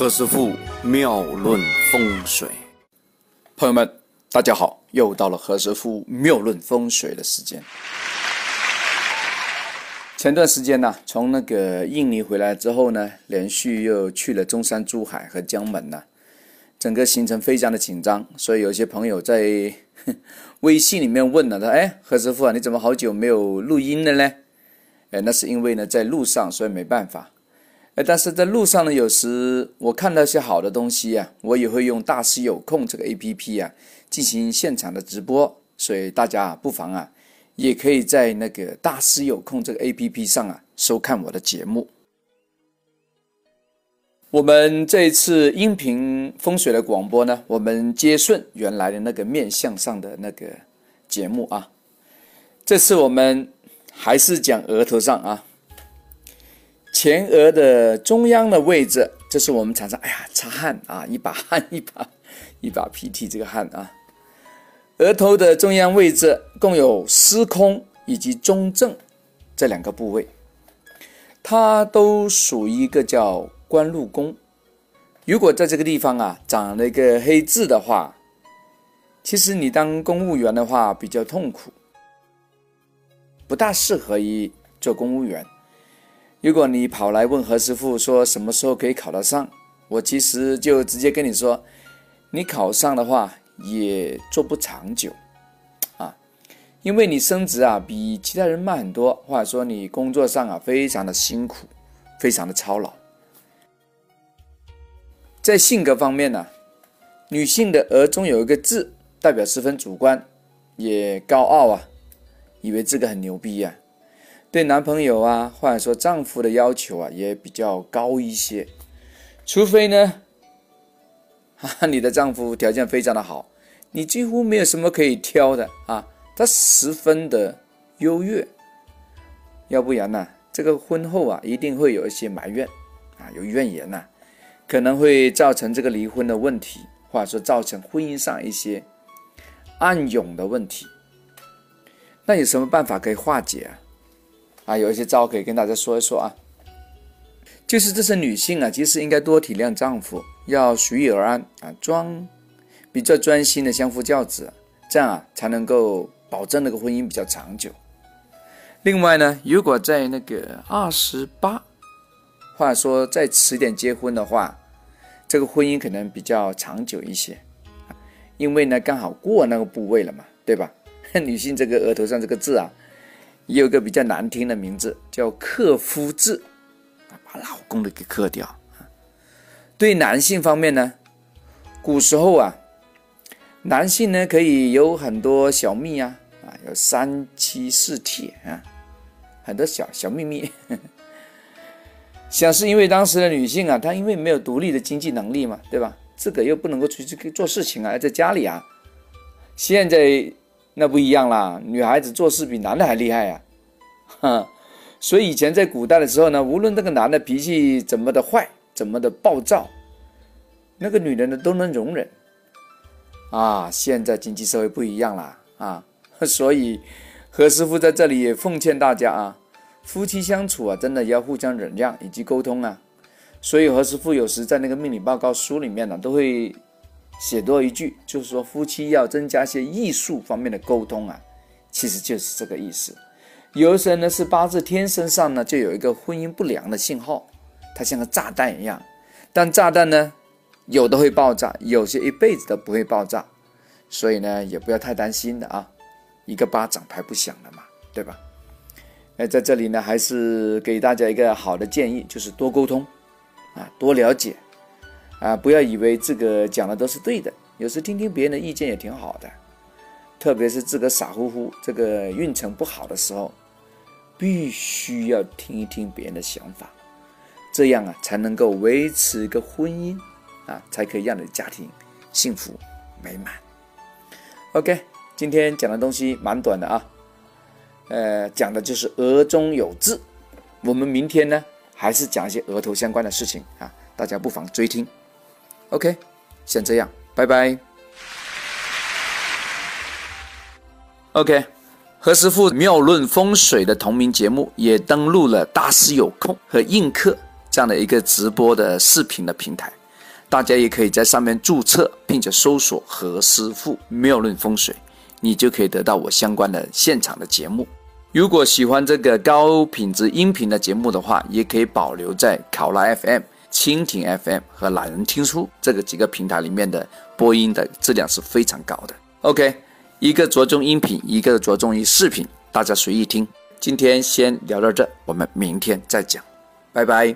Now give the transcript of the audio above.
何师傅妙论风水，朋友们，大家好，又到了何师傅妙论风水的时间。前段时间呢，从那个印尼回来之后呢，连续又去了中山、珠海和江门呢，整个行程非常的紧张，所以有些朋友在 微信里面问了他：“哎，何师傅啊，你怎么好久没有录音了呢？”哎，那是因为呢，在路上，所以没办法。哎，但是在路上呢，有时我看到一些好的东西呀，我也会用大师有空这个 A P P 啊进行现场的直播，所以大家不妨啊，也可以在那个大师有空这个 A P P 上啊收看我的节目。我们这一次音频风水的广播呢，我们接顺原来的那个面相上的那个节目啊，这次我们还是讲额头上啊。前额的中央的位置，这是我们常常哎呀擦汗啊，一把汗一把 一把鼻涕，这个汗啊。额头的中央位置共有司空以及中正这两个部位，它都属于一个叫官禄宫。如果在这个地方啊长了一个黑痣的话，其实你当公务员的话比较痛苦，不大适合于做公务员。如果你跑来问何师傅说什么时候可以考得上，我其实就直接跟你说，你考上的话也做不长久，啊，因为你升职啊比其他人慢很多，或者说你工作上啊非常的辛苦，非常的操劳。在性格方面呢，女性的额中有一个字，代表十分主观，也高傲啊，以为这个很牛逼呀。对男朋友啊，或者说丈夫的要求啊，也比较高一些。除非呢，哈，你的丈夫条件非常的好，你几乎没有什么可以挑的啊，他十分的优越。要不然呢，这个婚后啊，一定会有一些埋怨啊，有怨言呐，可能会造成这个离婚的问题，或者说造成婚姻上一些暗涌的问题。那有什么办法可以化解啊？啊，有一些招可以跟大家说一说啊，就是这些女性啊，其实应该多体谅丈夫，要随遇而安啊，装比较专心的相夫教子，这样啊才能够保证那个婚姻比较长久。另外呢，如果在那个二十八，或者说再迟点结婚的话，这个婚姻可能比较长久一些，因为呢刚好过那个部位了嘛，对吧？女性这个额头上这个痣啊。也有个比较难听的名字，叫克夫制，把老公的给克掉。对男性方面呢，古时候啊，男性呢可以有很多小秘啊，啊，有三妻四妾啊，很多小小秘密。想是因为当时的女性啊，她因为没有独立的经济能力嘛，对吧？这个又不能够出去做事情啊，在家里啊。现在。那不一样啦，女孩子做事比男的还厉害呀，哈，所以以前在古代的时候呢，无论这个男的脾气怎么的坏，怎么的暴躁，那个女人呢都能容忍，啊，现在经济社会不一样了啊，所以何师傅在这里也奉劝大家啊，夫妻相处啊，真的要互相忍让以及沟通啊，所以何师傅有时在那个命理报告书里面呢，都会。写多一句，就是说夫妻要增加些艺术方面的沟通啊，其实就是这个意思。有的人呢是八字天生上呢就有一个婚姻不良的信号，它像个炸弹一样，但炸弹呢有的会爆炸，有些一辈子都不会爆炸，所以呢也不要太担心的啊，一个巴掌拍不响的嘛，对吧？哎，在这里呢还是给大家一个好的建议，就是多沟通啊，多了解。啊，不要以为这个讲的都是对的，有时听听别人的意见也挺好的。特别是自个傻乎乎、这个运程不好的时候，必须要听一听别人的想法，这样啊才能够维持一个婚姻啊，才可以让你的家庭幸福美满。OK，今天讲的东西蛮短的啊，呃，讲的就是额中有痣。我们明天呢，还是讲一些额头相关的事情啊，大家不妨追听。OK，先这样，拜拜。OK，何师傅妙论风水的同名节目也登录了大师有空和映客这样的一个直播的视频的平台，大家也可以在上面注册，并且搜索何师傅妙论风水，你就可以得到我相关的现场的节目。如果喜欢这个高品质音频的节目的话，也可以保留在考拉 FM、蜻蜓 FM 和懒人听书这个几个平台里面的播音的质量是非常高的。OK，一个着重音频，一个着重于视频，大家随意听。今天先聊到这，我们明天再讲，拜拜。